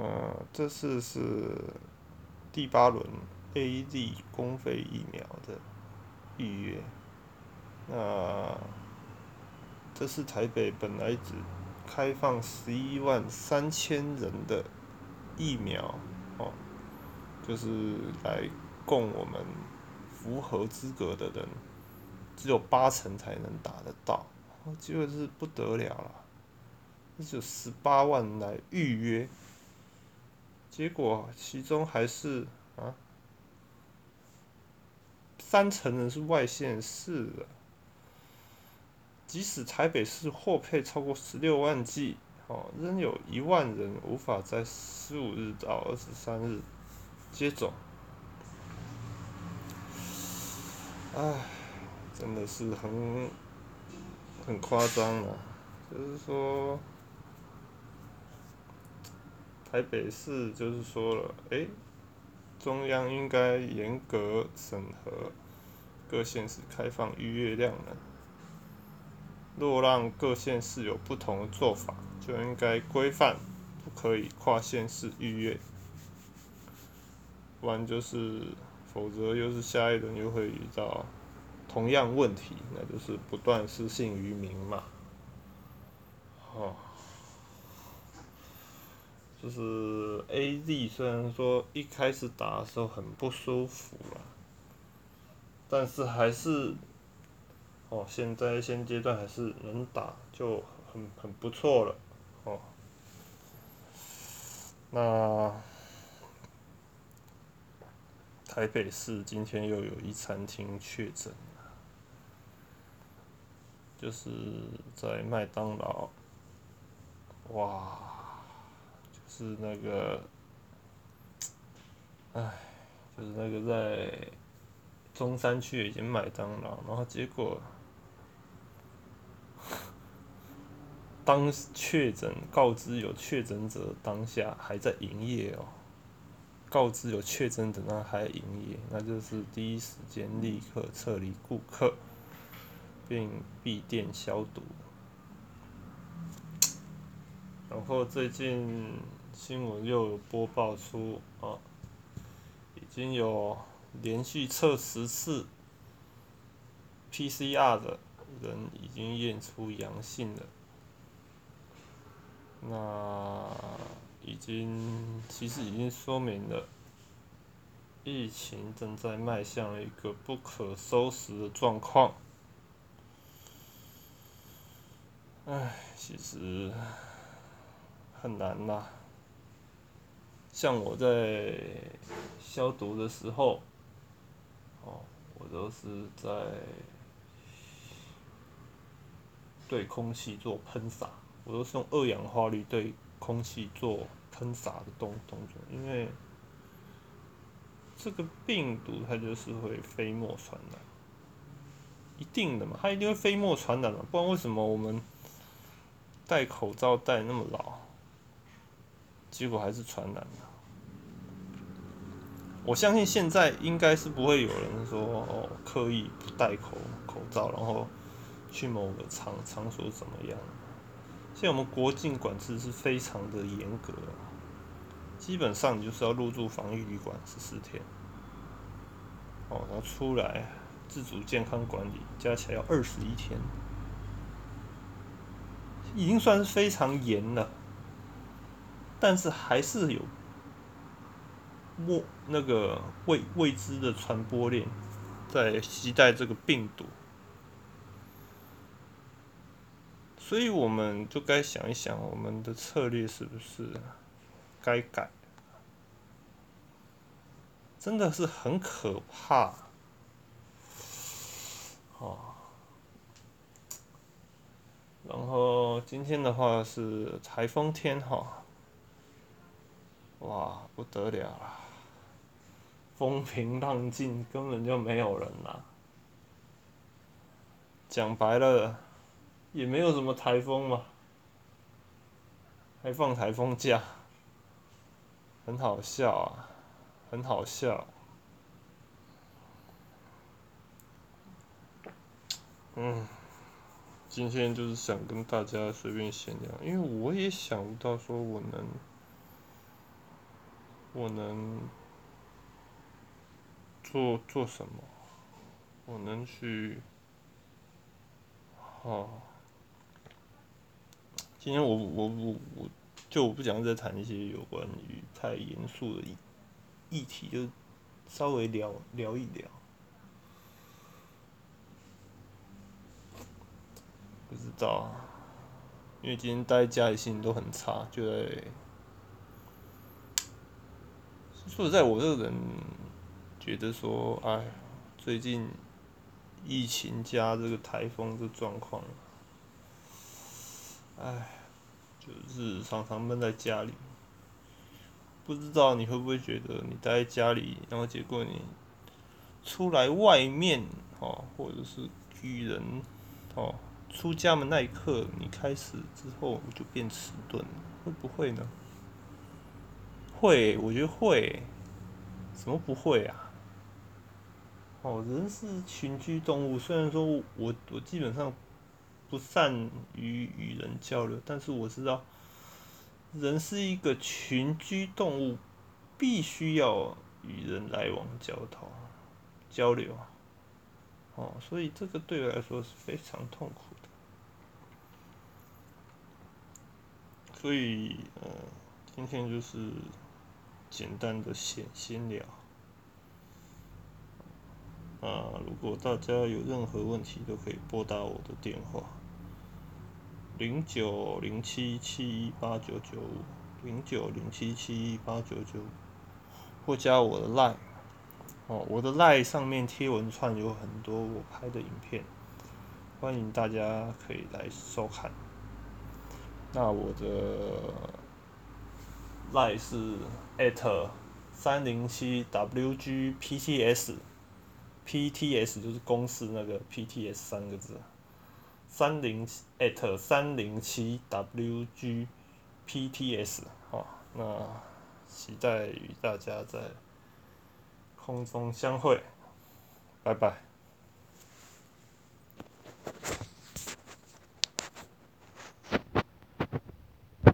呃，这次是第八轮 A Z 公费疫苗的预约。那这次台北本来只开放十一万三千人的疫苗，哦，就是来供我们符合资格的人，只有八成才能打得到，结果是不得了了，这就十八万来预约。结果其中还是啊，三成人是外县市的，即使台北市获配超过十六万剂，哦，仍有一万人无法在十五日到二十三日接种。唉，真的是很很夸张了，就是说。台北市就是说了，哎，中央应该严格审核各县市开放预约量能。若让各县市有不同的做法，就应该规范，不可以跨县市预约。不然就是，否则又是下一轮又会遇到同样问题，那就是不断失信于民嘛。哦。就是 A Z 虽然说一开始打的时候很不舒服啦，但是还是，哦，现在现阶段还是能打就很很不错了，哦。那台北市今天又有一餐厅确诊就是在麦当劳，哇。是那个，唉，就是那个在中山区已经麦当劳，然后结果当确诊告知有确诊者当下还在营业哦，告知有确诊者那还营业，那就是第一时间立刻撤离顾客，并闭店消毒，然后最近。新闻又有播报出啊，已经有连续测十次 PCR 的人已经验出阳性了，那已经其实已经说明了疫情正在迈向了一个不可收拾的状况。唉，其实很难呐。像我在消毒的时候，哦，我都是在对空气做喷洒，我都是用二氧化氯对空气做喷洒的动动作，因为这个病毒它就是会飞沫传染，一定的嘛，它一定会飞沫传染嘛，不然为什么我们戴口罩戴那么牢，结果还是传染了？我相信现在应该是不会有人说哦刻意不戴口口罩，然后去某个场场所怎么样？现在我们国境管制是非常的严格，基本上你就是要入住防疫旅馆十四天，哦，然后出来自主健康管理加起来要二十一天，已经算是非常严了，但是还是有。莫那个未未知的传播链在携带这个病毒，所以我们就该想一想，我们的策略是不是该改？真的是很可怕，哦。然后今天的话是台风天哈，哇，不得了啦。风平浪静，根本就没有人啦。讲白了，也没有什么台风嘛，还放台风假，很好笑啊，很好笑。嗯，今天就是想跟大家随便闲聊，因为我也想不到说我能我能做做什么？我能去，哦，今天我我我我，就我不想再谈一些有关于太严肃的议议题，就稍微聊聊一聊。不知道，因为今天待在家里心情都很差，就在说实在，我这个人觉得说，哎，最近疫情加这个台风这状况，哎，就是常常闷在家里，不知道你会不会觉得你待在家里，然后结果你出来外面哦，或者是与人哦。出家门那一刻，你开始之后就变迟钝了，会不会呢？会，我觉得会。什么不会啊？哦，人是群居动物，虽然说我我基本上不善于与人交流，但是我知道，人是一个群居动物，必须要与人来往交通交流。哦，所以这个对我来说是非常痛苦的。所以，呃，今天就是简单的闲闲聊。啊，如果大家有任何问题，都可以拨打我的电话：零九零七七一八九九五，零九零七七一八九九五，或加我的 line。哦，我的 line 上面贴文串有很多我拍的影片，欢迎大家可以来收看。那我的 line 是 at 三零七 wgpts，pts 就是公司那个 pts 三个字，三零 at 三零七 wgpts 好，那期待与大家在空中相会，拜拜。